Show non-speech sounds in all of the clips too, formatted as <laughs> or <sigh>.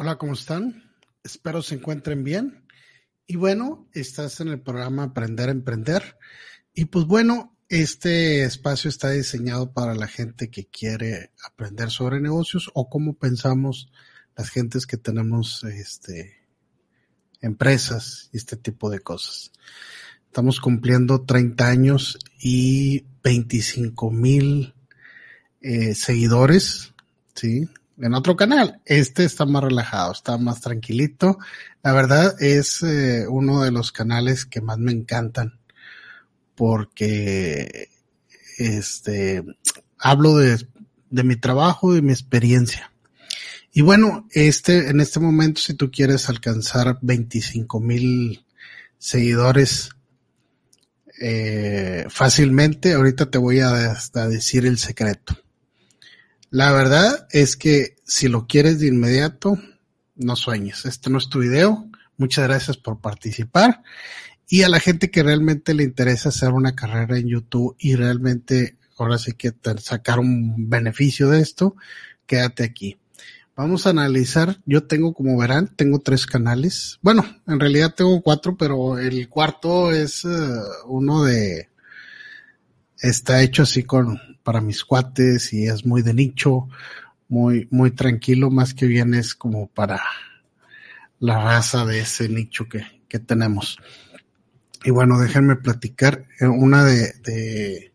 Hola, ¿cómo están? Espero se encuentren bien. Y bueno, estás en el programa Aprender a Emprender. Y pues bueno, este espacio está diseñado para la gente que quiere aprender sobre negocios o cómo pensamos las gentes que tenemos este, empresas y este tipo de cosas. Estamos cumpliendo 30 años y 25 mil eh, seguidores, ¿sí? En otro canal. Este está más relajado, está más tranquilito. La verdad es eh, uno de los canales que más me encantan porque este hablo de, de mi trabajo, de mi experiencia. Y bueno, este, en este momento, si tú quieres alcanzar 25 mil seguidores eh, fácilmente, ahorita te voy a, a decir el secreto. La verdad es que si lo quieres de inmediato, no sueñes. Este no es tu video. Muchas gracias por participar. Y a la gente que realmente le interesa hacer una carrera en YouTube y realmente ahora sí que sacar un beneficio de esto, quédate aquí. Vamos a analizar, yo tengo, como verán, tengo tres canales. Bueno, en realidad tengo cuatro, pero el cuarto es eh, uno de, está hecho así con, para mis cuates y es muy de nicho, muy, muy tranquilo, más que bien es como para la raza de ese nicho que, que tenemos. Y bueno, déjenme platicar eh, una de,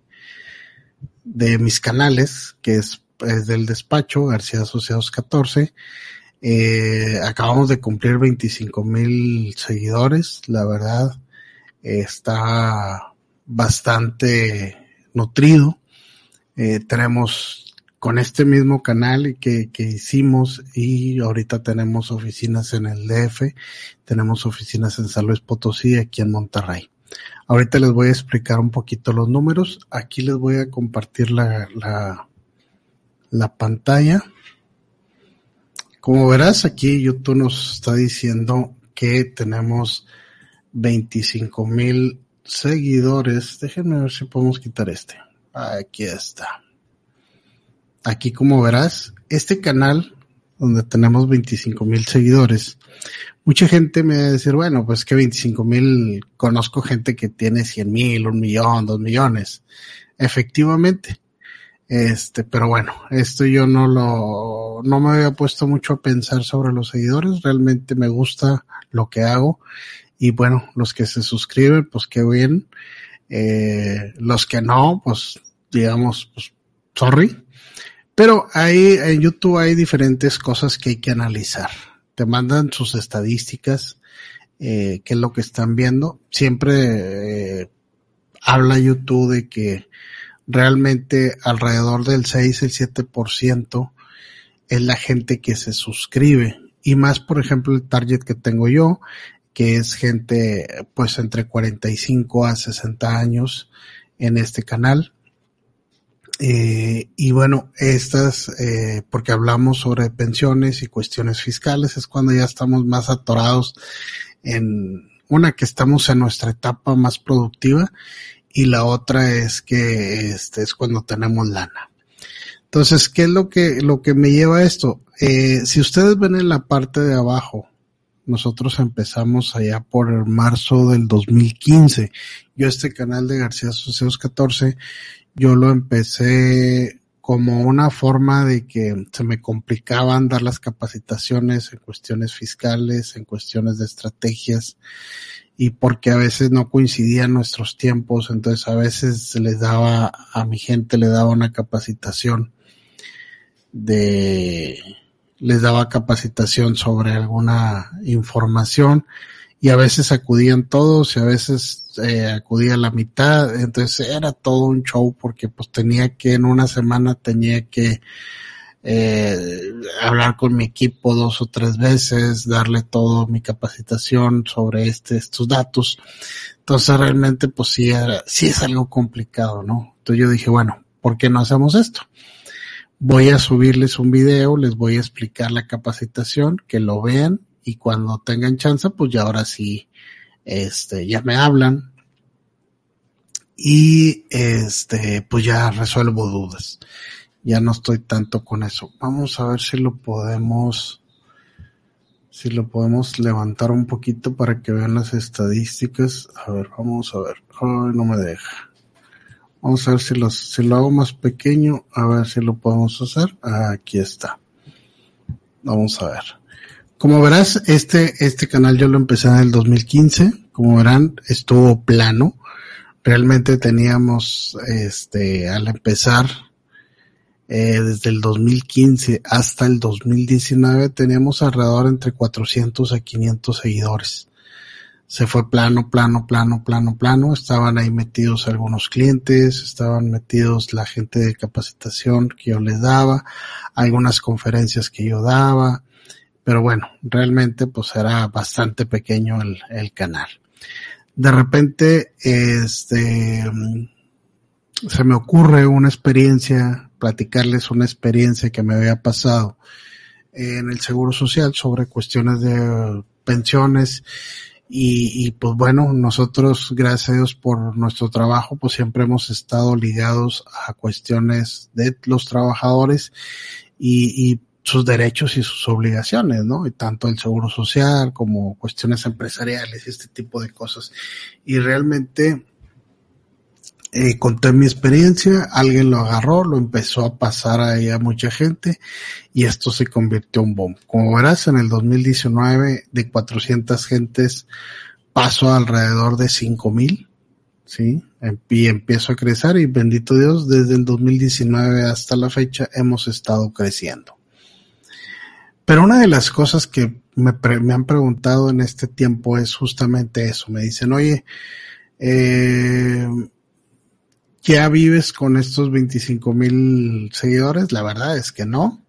de, mis canales, que es es del despacho, García Asociados 14. Eh, acabamos de cumplir 25 mil seguidores, la verdad está bastante nutrido. Eh, tenemos con este mismo canal que, que hicimos y ahorita tenemos oficinas en el DF, tenemos oficinas en San Luis Potosí aquí en Monterrey. Ahorita les voy a explicar un poquito los números. Aquí les voy a compartir la, la pantalla. Como verás aquí YouTube nos está diciendo que tenemos 25 mil seguidores. Déjenme ver si podemos quitar este. Aquí está. Aquí como verás, este canal donde tenemos 25 mil seguidores, mucha gente me va a decir, bueno, pues que 25 mil, conozco gente que tiene 100 mil, un millón, dos millones. Efectivamente, este, pero bueno, esto yo no lo, no me había puesto mucho a pensar sobre los seguidores. Realmente me gusta lo que hago. Y bueno, los que se suscriben, pues qué bien. Eh, los que no, pues digamos, pues sorry. Pero ahí en YouTube hay diferentes cosas que hay que analizar. Te mandan sus estadísticas, eh, qué es lo que están viendo. Siempre eh, habla YouTube de que realmente alrededor del 6, el 7% es la gente que se suscribe. Y más, por ejemplo, el target que tengo yo, que es gente pues entre 45 a 60 años en este canal. Eh, y bueno, estas, eh, porque hablamos sobre pensiones y cuestiones fiscales, es cuando ya estamos más atorados en una que estamos en nuestra etapa más productiva y la otra es que este es cuando tenemos lana. Entonces, ¿qué es lo que, lo que me lleva a esto? Eh, si ustedes ven en la parte de abajo, nosotros empezamos allá por marzo del 2015. Yo este canal de García Asociados 14, yo lo empecé como una forma de que se me complicaban dar las capacitaciones en cuestiones fiscales, en cuestiones de estrategias y porque a veces no coincidían nuestros tiempos, entonces a veces les daba, a mi gente le daba una capacitación de, les daba capacitación sobre alguna información y a veces acudían todos y a veces eh, acudía la mitad, entonces era todo un show porque pues tenía que en una semana tenía que eh, hablar con mi equipo dos o tres veces, darle todo mi capacitación sobre este, estos datos. Entonces realmente pues sí, era, sí es algo complicado, ¿no? Entonces yo dije, bueno, ¿por qué no hacemos esto? Voy a subirles un video, les voy a explicar la capacitación, que lo vean y cuando tengan chance, pues ya ahora sí, este, ya me hablan y este, pues ya resuelvo dudas ya no estoy tanto con eso. Vamos a ver si lo podemos si lo podemos levantar un poquito para que vean las estadísticas. A ver, vamos a ver. Ay, no me deja. Vamos a ver si, lo hago más pequeño, a ver si lo podemos hacer. Aquí está. Vamos a ver. Como verás, este, este canal yo lo empecé en el 2015. Como verán, estuvo plano. Realmente teníamos, este, al empezar, eh, desde el 2015 hasta el 2019 teníamos alrededor entre 400 a 500 seguidores. Se fue plano, plano, plano, plano, plano. Estaban ahí metidos algunos clientes, estaban metidos la gente de capacitación que yo les daba, algunas conferencias que yo daba. Pero bueno, realmente pues era bastante pequeño el, el canal. De repente, este, se me ocurre una experiencia platicarles una experiencia que me había pasado en el Seguro Social sobre cuestiones de pensiones y, pues bueno, nosotros, gracias a Dios por nuestro trabajo, pues siempre hemos estado ligados a cuestiones de los trabajadores y, y sus derechos y sus obligaciones, ¿no? Y tanto el seguro social como cuestiones empresariales y este tipo de cosas. Y realmente eh, conté mi experiencia, alguien lo agarró, lo empezó a pasar ahí a mucha gente y esto se convirtió en bomb. Como verás, en el 2019 de 400 gentes pasó alrededor de 5000, ¿sí? Y empiezo a crecer y bendito Dios, desde el 2019 hasta la fecha hemos estado creciendo. Pero una de las cosas que me, me han preguntado en este tiempo es justamente eso. Me dicen, oye, eh, ¿Ya vives con estos 25 mil seguidores? La verdad es que no.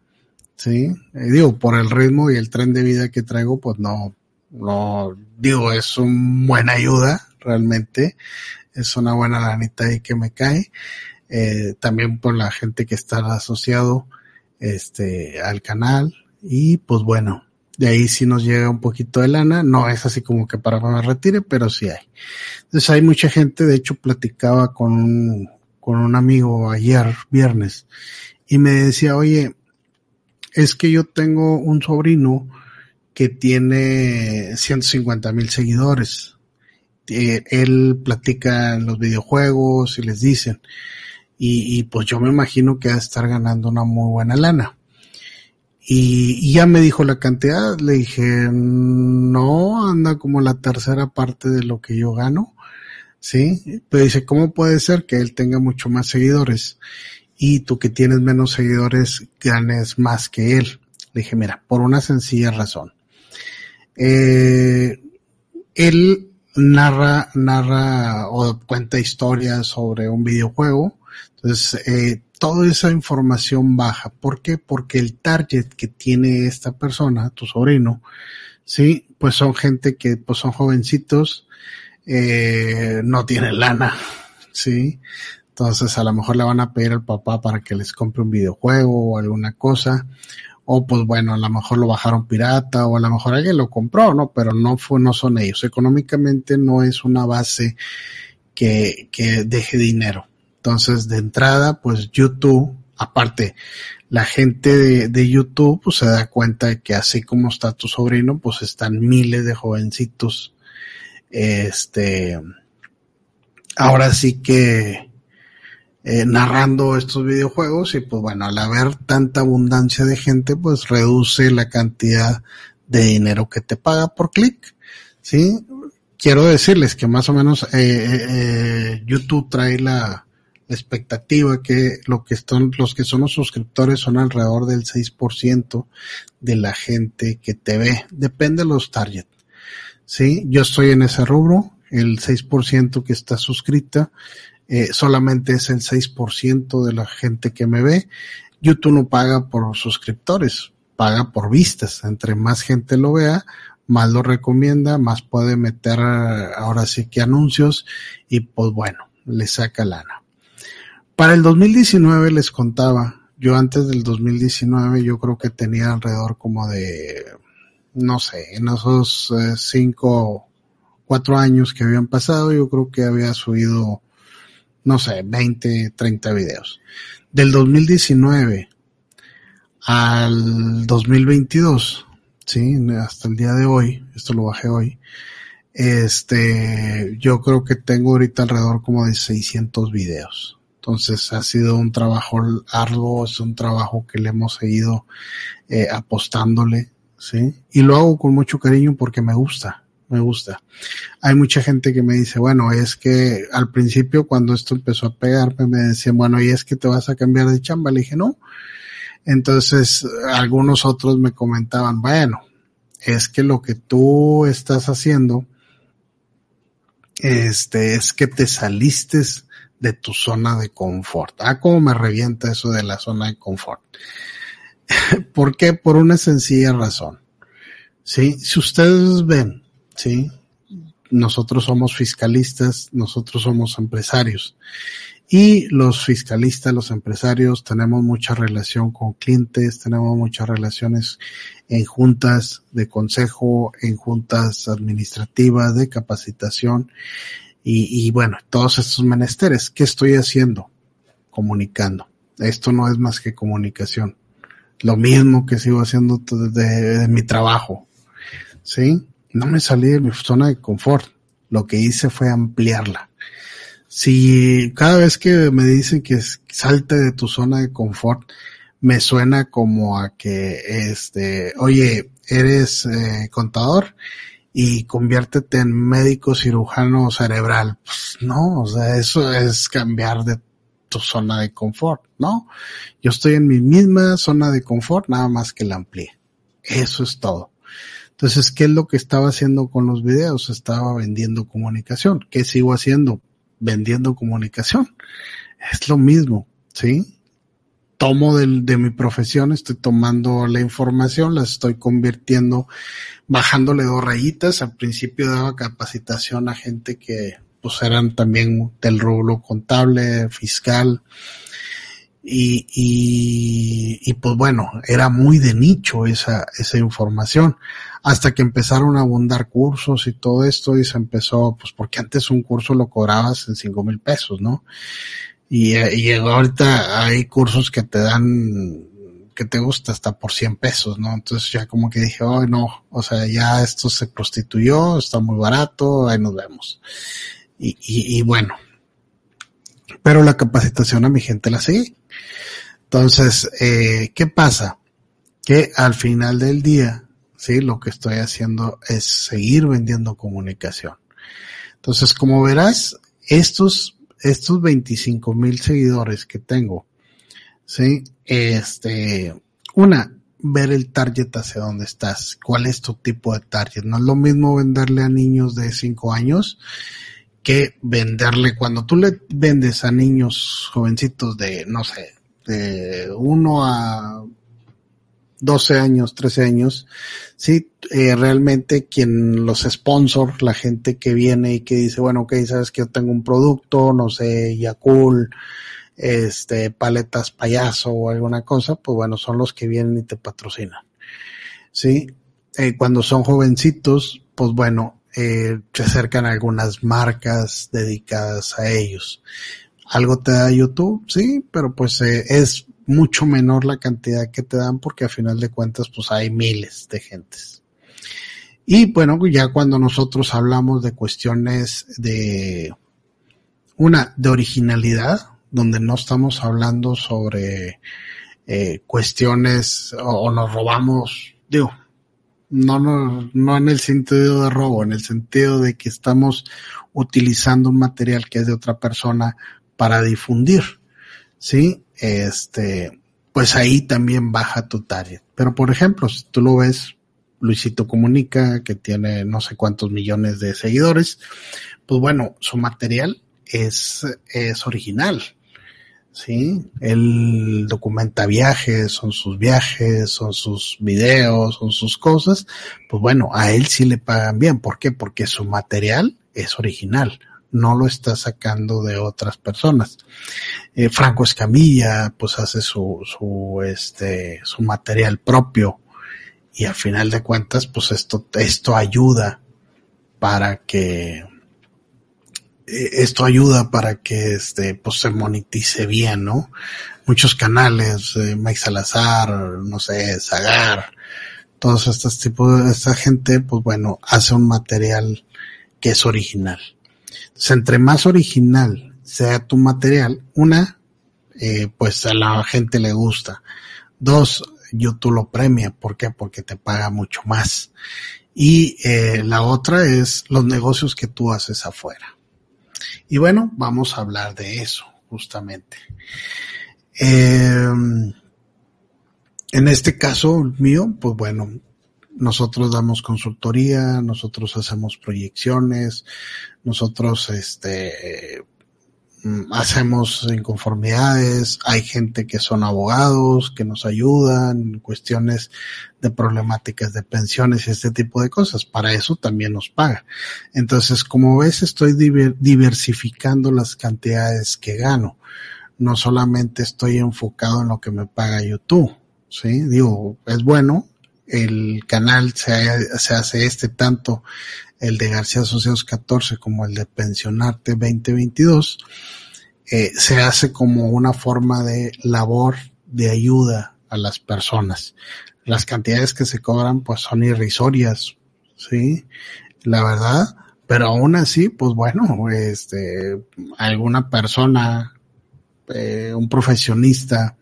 Sí, eh, digo, por el ritmo y el tren de vida que traigo, pues no, no, digo, es una buena ayuda, realmente. Es una buena lanita ahí que me cae. Eh, también por la gente que está asociado, este, al canal. Y pues bueno, de ahí sí nos llega un poquito de lana. No es así como que para que me retire, pero sí hay. Entonces hay mucha gente, de hecho platicaba con un, con un amigo ayer, viernes, y me decía, oye, es que yo tengo un sobrino que tiene 150 mil seguidores. Eh, él platica en los videojuegos y les dicen. Y, y, pues yo me imagino que va a estar ganando una muy buena lana. Y, ya me dijo la cantidad, le dije, no, anda como la tercera parte de lo que yo gano, ¿sí? Pero dice, ¿cómo puede ser que él tenga mucho más seguidores y tú que tienes menos seguidores ganes más que él? Le dije, mira, por una sencilla razón. Eh, él narra, narra o cuenta historias sobre un videojuego, entonces, eh, toda esa información baja. ¿Por qué? Porque el target que tiene esta persona, tu sobrino, sí, pues son gente que pues son jovencitos, eh, no tienen lana, sí. Entonces a lo mejor le van a pedir al papá para que les compre un videojuego o alguna cosa. O pues bueno, a lo mejor lo bajaron pirata o a lo mejor alguien lo compró, ¿no? Pero no fue, no son ellos. Económicamente no es una base que, que deje dinero. Entonces, de entrada, pues YouTube, aparte, la gente de, YouTube pues se da cuenta de que así como está tu sobrino, pues están miles de jovencitos, este, ahora sí que eh, narrando estos videojuegos y pues bueno, al haber tanta abundancia de gente, pues reduce la cantidad de dinero que te paga por clic, ¿sí? Quiero decirles que más o menos eh, eh, eh YouTube trae la expectativa que lo que están, los que son los suscriptores son alrededor del 6% de la gente que te ve. Depende de los target. Sí, yo estoy en ese rubro, el 6% que está suscrita, eh, solamente es el 6% de la gente que me ve. YouTube no paga por suscriptores, paga por vistas. Entre más gente lo vea, más lo recomienda, más puede meter ahora sí que anuncios y pues bueno, le saca lana. Para el 2019 les contaba, yo antes del 2019 yo creo que tenía alrededor como de, no sé, en esos eh, cinco, cuatro años que habían pasado, yo creo que había subido, no sé, 20, 30 videos. Del 2019 al 2022 sí, hasta el día de hoy, esto lo bajé hoy, este, yo creo que tengo ahorita alrededor como de 600 videos. Entonces ha sido un trabajo arduo, es un trabajo que le hemos seguido eh, apostándole, ¿sí? Y lo hago con mucho cariño porque me gusta, me gusta. Hay mucha gente que me dice, bueno, es que al principio cuando esto empezó a pegarme me decían, bueno, ¿y es que te vas a cambiar de chamba? Le dije, no. Entonces algunos otros me comentaban, bueno, es que lo que tú estás haciendo este, es que te saliste de tu zona de confort. Ah, cómo me revienta eso de la zona de confort. <laughs> ¿Por qué? Por una sencilla razón. Sí, si ustedes ven, sí, nosotros somos fiscalistas, nosotros somos empresarios. Y los fiscalistas, los empresarios, tenemos mucha relación con clientes, tenemos muchas relaciones en juntas de consejo, en juntas administrativas, de capacitación y, y bueno, todos estos menesteres. ¿Qué estoy haciendo? Comunicando. Esto no es más que comunicación. Lo mismo que sigo haciendo desde mi trabajo. ¿Sí? No me salí de mi zona de confort. Lo que hice fue ampliarla si cada vez que me dicen que salte de tu zona de confort, me suena como a que, este, oye, eres eh, contador y conviértete en médico cirujano cerebral. Pues no, o sea, eso es cambiar de tu zona de confort, ¿no? Yo estoy en mi misma zona de confort, nada más que la amplié. Eso es todo. Entonces, ¿qué es lo que estaba haciendo con los videos? Estaba vendiendo comunicación. ¿Qué sigo haciendo? vendiendo comunicación. Es lo mismo, ¿sí? Tomo de mi profesión, estoy tomando la información, la estoy convirtiendo, bajándole dos rayitas. Al principio daba capacitación a gente que pues eran también del rubro contable, fiscal, y, y, y, pues bueno, era muy de nicho esa, esa información, hasta que empezaron a abundar cursos y todo esto y se empezó, pues porque antes un curso lo cobrabas en cinco mil pesos, ¿no? Y, y ahorita hay cursos que te dan, que te gusta hasta por 100 pesos, ¿no? Entonces ya como que dije, oh no, o sea, ya esto se prostituyó, está muy barato, ahí nos vemos. Y, y, y bueno, pero la capacitación a mi gente la sigue. Entonces, eh, ¿qué pasa? Que al final del día, sí, lo que estoy haciendo es seguir vendiendo comunicación. Entonces, como verás, estos, estos 25 mil seguidores que tengo, sí, este, una, ver el target hacia dónde estás, cuál es tu tipo de target. No es lo mismo venderle a niños de 5 años que venderle cuando tú le vendes a niños jovencitos de, no sé, de 1 a 12 años, 13 años, sí, eh, realmente quien los sponsor, la gente que viene y que dice, bueno, ok, sabes que yo tengo un producto, no sé, Yakul, este, paletas payaso o alguna cosa, pues bueno, son los que vienen y te patrocinan. Sí, eh, cuando son jovencitos, pues bueno, eh, se acercan algunas marcas dedicadas a ellos. Algo te da YouTube, sí, pero pues eh, es mucho menor la cantidad que te dan porque a final de cuentas pues hay miles de gentes. Y bueno, ya cuando nosotros hablamos de cuestiones de una de originalidad, donde no estamos hablando sobre eh, cuestiones o, o, nos robamos, digo, no, no, no en el sentido de robo, en el sentido de que estamos utilizando un material que es de otra persona para difundir, ¿sí? Este, pues ahí también baja tu target. Pero por ejemplo, si tú lo ves, Luisito Comunica, que tiene no sé cuántos millones de seguidores, pues bueno, su material es, es original. ¿sí? Él documenta viajes, son sus viajes, son sus videos, son sus cosas. Pues bueno, a él sí le pagan bien. ¿Por qué? Porque su material es original. No lo está sacando de otras personas. Eh, Franco Escamilla, pues hace su, su, este, su material propio. Y al final de cuentas, pues esto, esto ayuda para que, eh, esto ayuda para que este pues se monetice bien, ¿no? Muchos canales, eh, Mike Salazar, no sé, Zagar, todos estos tipos de esta gente, pues bueno, hace un material que es original. Entonces, entre más original sea tu material, una, eh, pues a la gente le gusta. Dos, YouTube lo premia. ¿Por qué? Porque te paga mucho más. Y eh, la otra es los negocios que tú haces afuera. Y bueno, vamos a hablar de eso, justamente. Eh, en este caso mío, pues bueno, nosotros damos consultoría, nosotros hacemos proyecciones, nosotros este mm, hacemos inconformidades, hay gente que son abogados, que nos ayudan en cuestiones de problemáticas de pensiones y este tipo de cosas. Para eso también nos paga. Entonces, como ves, estoy diversificando las cantidades que gano. No solamente estoy enfocado en lo que me paga YouTube. Sí, digo, es bueno, el canal se, hace este tanto el de García Asociados 14 como el de Pensionarte 2022 eh, se hace como una forma de labor de ayuda a las personas. Las cantidades que se cobran pues son irrisorias, sí, la verdad, pero aún así, pues bueno, este, alguna persona, eh, un profesionista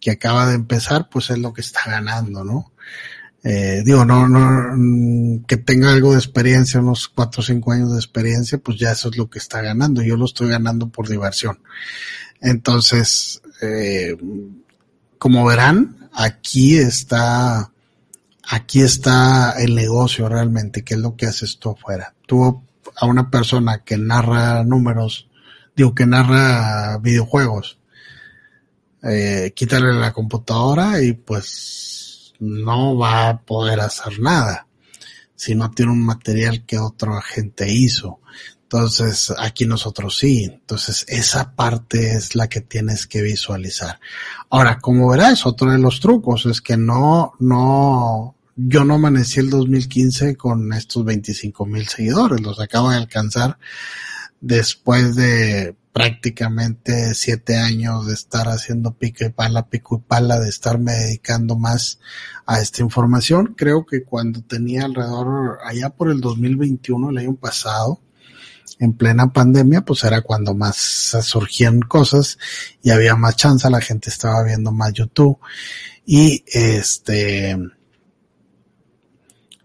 que acaba de empezar, pues es lo que está ganando, ¿no? Eh, digo, no, no, mm, que tenga algo de experiencia, unos cuatro o cinco años de experiencia, pues ya eso es lo que está ganando. Yo lo estoy ganando por diversión. Entonces, eh, como verán, aquí está, aquí está el negocio realmente, que es lo que haces tú afuera. Tú a una persona que narra números, digo, que narra videojuegos, eh, quítale la computadora y pues no va a poder hacer nada si no tiene un material que otra gente hizo. Entonces, aquí nosotros sí. Entonces, esa parte es la que tienes que visualizar. Ahora, como verás, otro de los trucos es que no, no, yo no amanecí el 2015 con estos 25 mil seguidores. Los acabo de alcanzar después de prácticamente siete años de estar haciendo pico y pala, pico y pala, de estarme dedicando más a esta información. Creo que cuando tenía alrededor, allá por el 2021, el año pasado, en plena pandemia, pues era cuando más surgían cosas y había más chance, la gente estaba viendo más YouTube y este,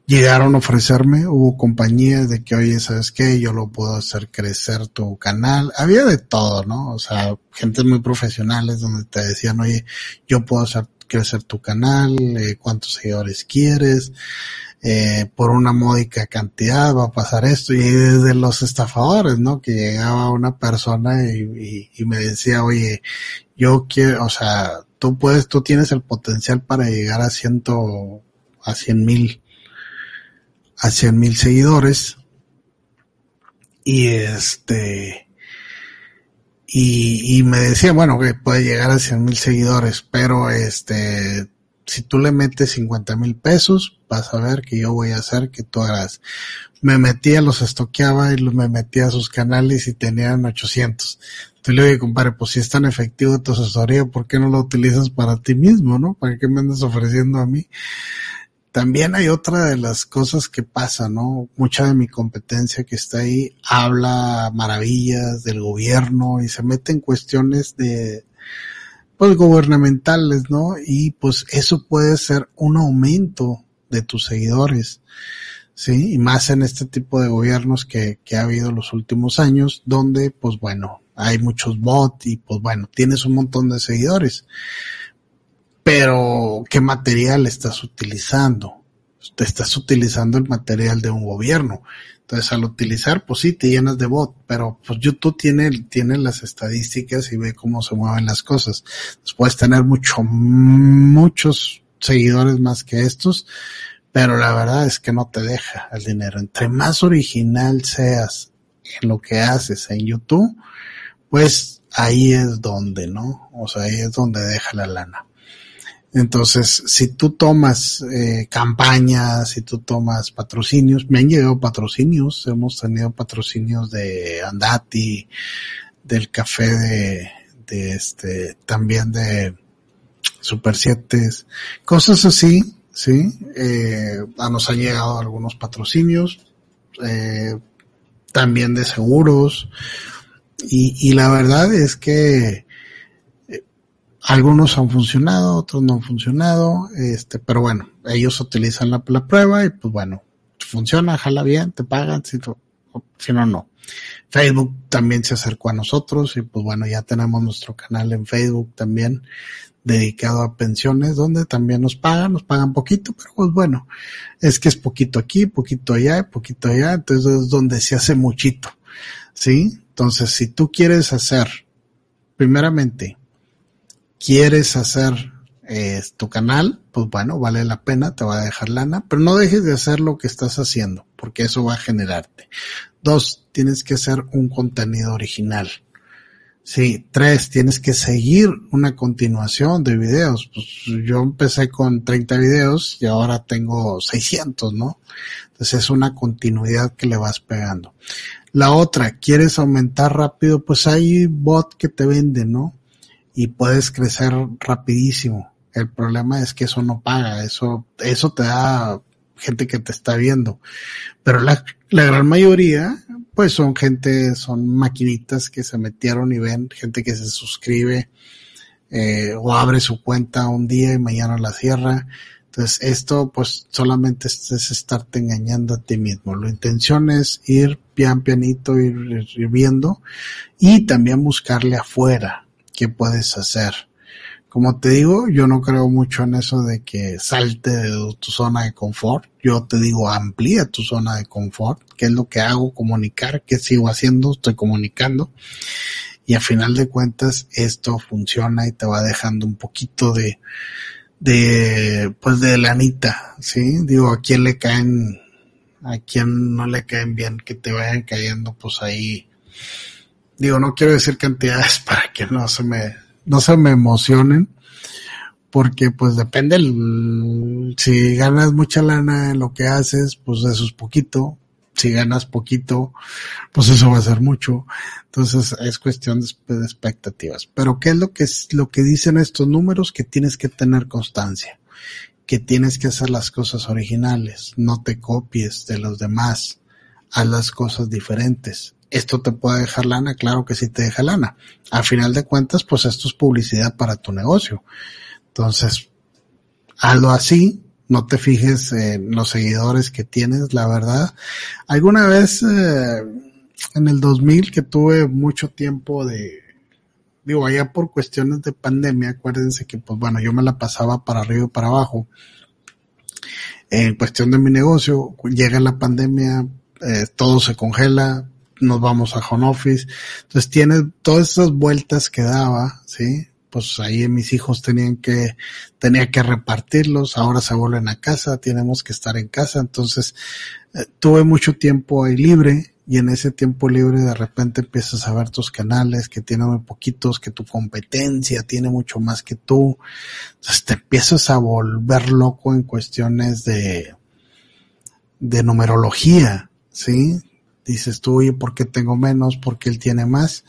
llegaron a ofrecerme, hubo compañías de que, oye, ¿sabes qué? Yo lo puedo hacer crecer tu canal. Había de todo, ¿no? O sea, gente muy profesionales donde te decían, oye, yo puedo hacer crecer tu canal, eh, cuántos seguidores quieres, eh, por una módica cantidad va a pasar esto. Y desde los estafadores, ¿no? Que llegaba una persona y, me decía, oye, yo quiero, o sea, tú puedes, tú tienes el potencial para llegar a ciento, a cien mil a 100 mil seguidores. Y este, y, y, me decía, bueno, que puede llegar a 100 mil seguidores, pero este, si tú le metes 50 mil pesos, vas a ver que yo voy a hacer que tú hagas. Me metía, los estoqueaba y me metía a sus canales y tenían 800. Entonces le digo, compadre, pues si es tan efectivo tu asesoría, ¿por qué no lo utilizas para ti mismo, no? ¿Para qué me andas ofreciendo a mí? También hay otra de las cosas que pasa, ¿no? Mucha de mi competencia que está ahí habla maravillas del gobierno y se mete en cuestiones de, pues, gubernamentales, ¿no? Y pues eso puede ser un aumento de tus seguidores, ¿sí? Y más en este tipo de gobiernos que, que ha habido los últimos años, donde, pues bueno, hay muchos bots y pues bueno, tienes un montón de seguidores pero ¿qué material estás utilizando? Te estás utilizando el material de un gobierno. Entonces, al utilizar, pues sí, te llenas de bot, pero pues YouTube tiene, tiene las estadísticas y ve cómo se mueven las cosas. Puedes tener mucho, muchos seguidores más que estos, pero la verdad es que no te deja el dinero. Entre más original seas en lo que haces en YouTube, pues ahí es donde, ¿no? O sea, ahí es donde deja la lana. Entonces, si tú tomas eh, campañas, si tú tomas patrocinios, me han llegado patrocinios, hemos tenido patrocinios de Andati, del café de, de este, también de Super 7, cosas así, ¿sí? Eh, nos han llegado algunos patrocinios, eh, también de seguros, y, y, la verdad es que algunos han funcionado, otros no han funcionado, este, pero bueno, ellos utilizan la, la prueba y pues bueno, funciona, jala bien, te pagan, si, si no, no. Facebook también se acercó a nosotros y pues bueno, ya tenemos nuestro canal en Facebook también dedicado a pensiones donde también nos pagan, nos pagan poquito, pero pues bueno, es que es poquito aquí, poquito allá, poquito allá, entonces es donde se hace muchito, ¿sí? Entonces, si tú quieres hacer, primeramente, quieres hacer eh, tu canal, pues bueno, vale la pena, te va a dejar lana, pero no dejes de hacer lo que estás haciendo, porque eso va a generarte. Dos, tienes que hacer un contenido original. Sí, tres, tienes que seguir una continuación de videos. Pues yo empecé con 30 videos y ahora tengo 600, ¿no? Entonces es una continuidad que le vas pegando. La otra, quieres aumentar rápido, pues hay bot que te vende, ¿no? Y puedes crecer rapidísimo. El problema es que eso no paga, eso, eso te da gente que te está viendo. Pero la, la gran mayoría pues son gente, son maquinitas que se metieron y ven, gente que se suscribe eh, o abre su cuenta un día y mañana la cierra. Entonces esto pues solamente es, estarte engañando a ti mismo. La intención es ir pian pianito, ir, ir viendo y también buscarle afuera qué puedes hacer como te digo, yo no creo mucho en eso de que salte de tu zona de confort. Yo te digo, amplía tu zona de confort, que es lo que hago, comunicar, que sigo haciendo, estoy comunicando. Y a final de cuentas, esto funciona y te va dejando un poquito de, de, pues de lanita, ¿sí? Digo, a quién le caen, a quién no le caen bien, que te vayan cayendo, pues ahí. Digo, no quiero decir cantidades <laughs> para que no se me, no se me emocionen, porque pues depende, el, si ganas mucha lana en lo que haces, pues eso es poquito, si ganas poquito, pues eso va a ser mucho. Entonces es cuestión de, de, expectativas. Pero ¿qué es lo que es lo que dicen estos números? Que tienes que tener constancia, que tienes que hacer las cosas originales, no te copies de los demás, haz las cosas diferentes esto te puede dejar lana, claro que sí te deja lana. A final de cuentas, pues esto es publicidad para tu negocio. Entonces, hazlo así, no te fijes en los seguidores que tienes, la verdad. Alguna vez, eh, en el 2000, que tuve mucho tiempo de, digo, allá por cuestiones de pandemia, acuérdense que, pues bueno, yo me la pasaba para arriba y para abajo. En cuestión de mi negocio, llega la pandemia, eh, todo se congela, nos vamos a home office. Entonces tiene todas esas vueltas que daba, ¿sí? Pues ahí mis hijos tenían que, tenía que repartirlos, ahora se vuelven a casa, tenemos que estar en casa. Entonces, eh, tuve mucho tiempo ahí libre y en ese tiempo libre de repente empiezas a ver tus canales que tienen muy poquitos, que tu competencia tiene mucho más que tú. Entonces te empiezas a volver loco en cuestiones de, de numerología, ¿sí? Dices tú, oye, ¿por qué tengo menos? ¿Por qué él tiene más?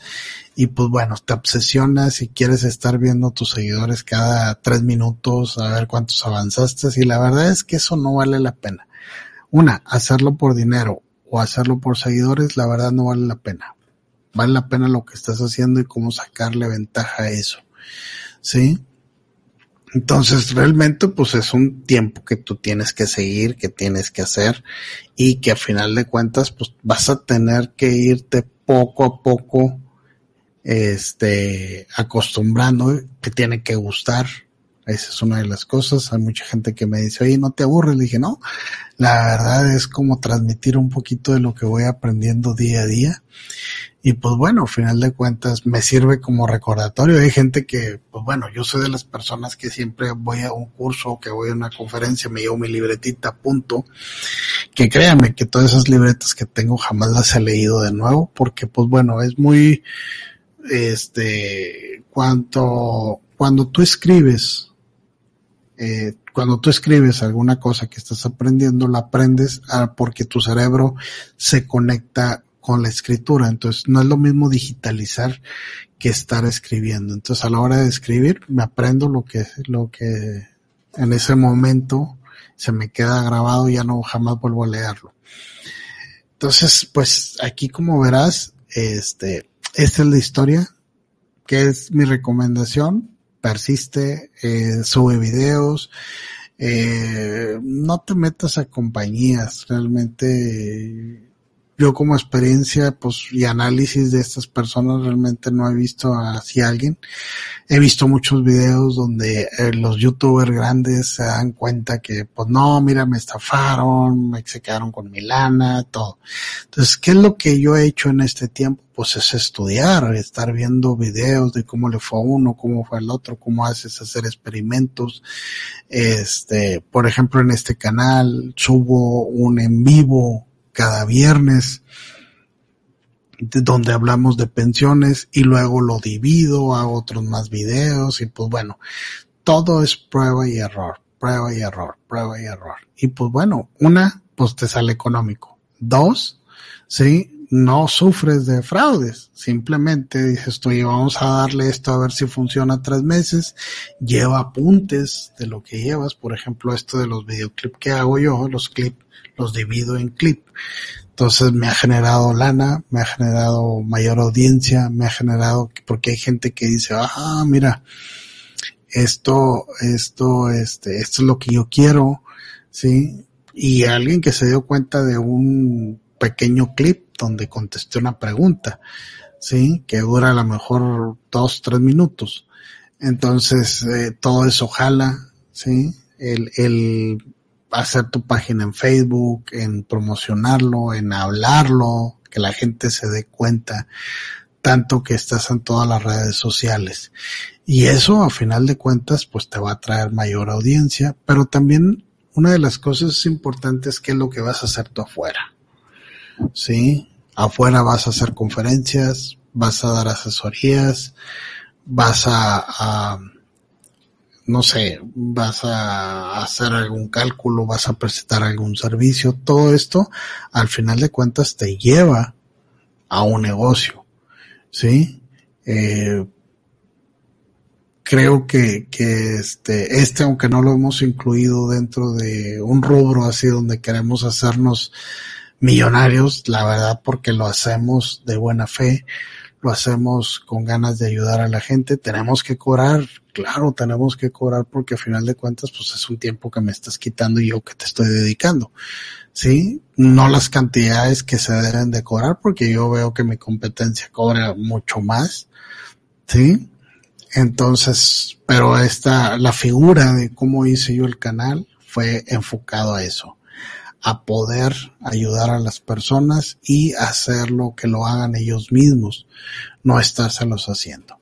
Y pues bueno, te obsesionas y quieres estar viendo tus seguidores cada tres minutos, a ver cuántos avanzaste. Y la verdad es que eso no vale la pena. Una, hacerlo por dinero o hacerlo por seguidores, la verdad no vale la pena. Vale la pena lo que estás haciendo y cómo sacarle ventaja a eso. ¿Sí? Entonces, realmente, pues es un tiempo que tú tienes que seguir, que tienes que hacer y que a final de cuentas, pues vas a tener que irte poco a poco, este, acostumbrando, que tiene que gustar. Esa es una de las cosas. Hay mucha gente que me dice, oye, ¿no te aburres? Le dije, no, la verdad es como transmitir un poquito de lo que voy aprendiendo día a día y pues bueno, al final de cuentas me sirve como recordatorio. Hay gente que, pues bueno, yo soy de las personas que siempre voy a un curso que voy a una conferencia, me llevo mi libretita, punto. Que créanme que todas esas libretas que tengo jamás las he leído de nuevo porque pues bueno, es muy, este, cuanto, cuando tú escribes, eh, cuando tú escribes alguna cosa que estás aprendiendo, la aprendes ah, porque tu cerebro se conecta con la escritura. Entonces, no es lo mismo digitalizar que estar escribiendo. Entonces, a la hora de escribir, me aprendo lo que, lo que en ese momento se me queda grabado y ya no jamás vuelvo a leerlo. Entonces, pues aquí como verás, este, esta es la historia, que es mi recomendación, persiste, eh, sube videos, eh, no te metas a compañías, realmente yo como experiencia pues y análisis de estas personas realmente no he visto así a alguien. He visto muchos videos donde eh, los youtubers grandes se dan cuenta que pues no, mira, me estafaron, me se quedaron con mi lana, todo. Entonces, ¿qué es lo que yo he hecho en este tiempo? Pues es estudiar, estar viendo videos de cómo le fue a uno, cómo fue al otro, cómo haces hacer experimentos. Este, por ejemplo, en este canal subo un en vivo cada viernes donde hablamos de pensiones y luego lo divido a otros más videos y pues bueno, todo es prueba y error, prueba y error, prueba y error. Y pues bueno, una, pues te sale económico. Dos, sí, no sufres de fraudes. Simplemente dices tú, vamos a darle esto a ver si funciona tres meses. Lleva apuntes de lo que llevas. Por ejemplo, esto de los videoclips que hago yo, los clips los divido en clip. Entonces me ha generado lana, me ha generado mayor audiencia, me ha generado, porque hay gente que dice, ah, mira, esto, esto, este, esto es lo que yo quiero, ¿sí? Y alguien que se dio cuenta de un pequeño clip donde contesté una pregunta, ¿sí? Que dura a lo mejor dos, tres minutos. Entonces, eh, todo eso jala, ¿sí? El, el hacer tu página en Facebook, en promocionarlo, en hablarlo, que la gente se dé cuenta, tanto que estás en todas las redes sociales. Y eso, a final de cuentas, pues te va a traer mayor audiencia, pero también una de las cosas importantes que es lo que vas a hacer tú afuera. ¿Sí? Afuera vas a hacer conferencias, vas a dar asesorías, vas a no sé, vas a hacer algún cálculo, vas a presentar algún servicio, todo esto al final de cuentas te lleva a un negocio, ¿sí? Eh, creo que, que este, este, aunque no lo hemos incluido dentro de un rubro así donde queremos hacernos millonarios, la verdad porque lo hacemos de buena fe, lo hacemos con ganas de ayudar a la gente, tenemos que cobrar, claro, tenemos que cobrar porque a final de cuentas pues es un tiempo que me estás quitando y yo que te estoy dedicando, ¿sí? No las cantidades que se deben de cobrar porque yo veo que mi competencia cobra mucho más, ¿sí? Entonces, pero esta, la figura de cómo hice yo el canal fue enfocado a eso a poder ayudar a las personas y hacerlo que lo hagan ellos mismos, no estárselos haciendo.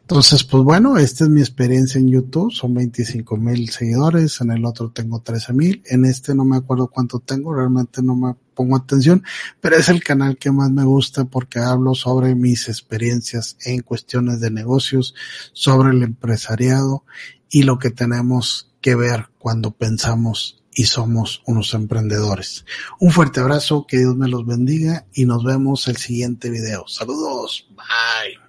Entonces, pues bueno, esta es mi experiencia en YouTube, son 25 mil seguidores, en el otro tengo 13 mil, en este no me acuerdo cuánto tengo, realmente no me pongo atención, pero es el canal que más me gusta porque hablo sobre mis experiencias en cuestiones de negocios, sobre el empresariado y lo que tenemos que ver cuando pensamos y somos unos emprendedores. Un fuerte abrazo, que Dios me los bendiga y nos vemos el siguiente video. Saludos, bye.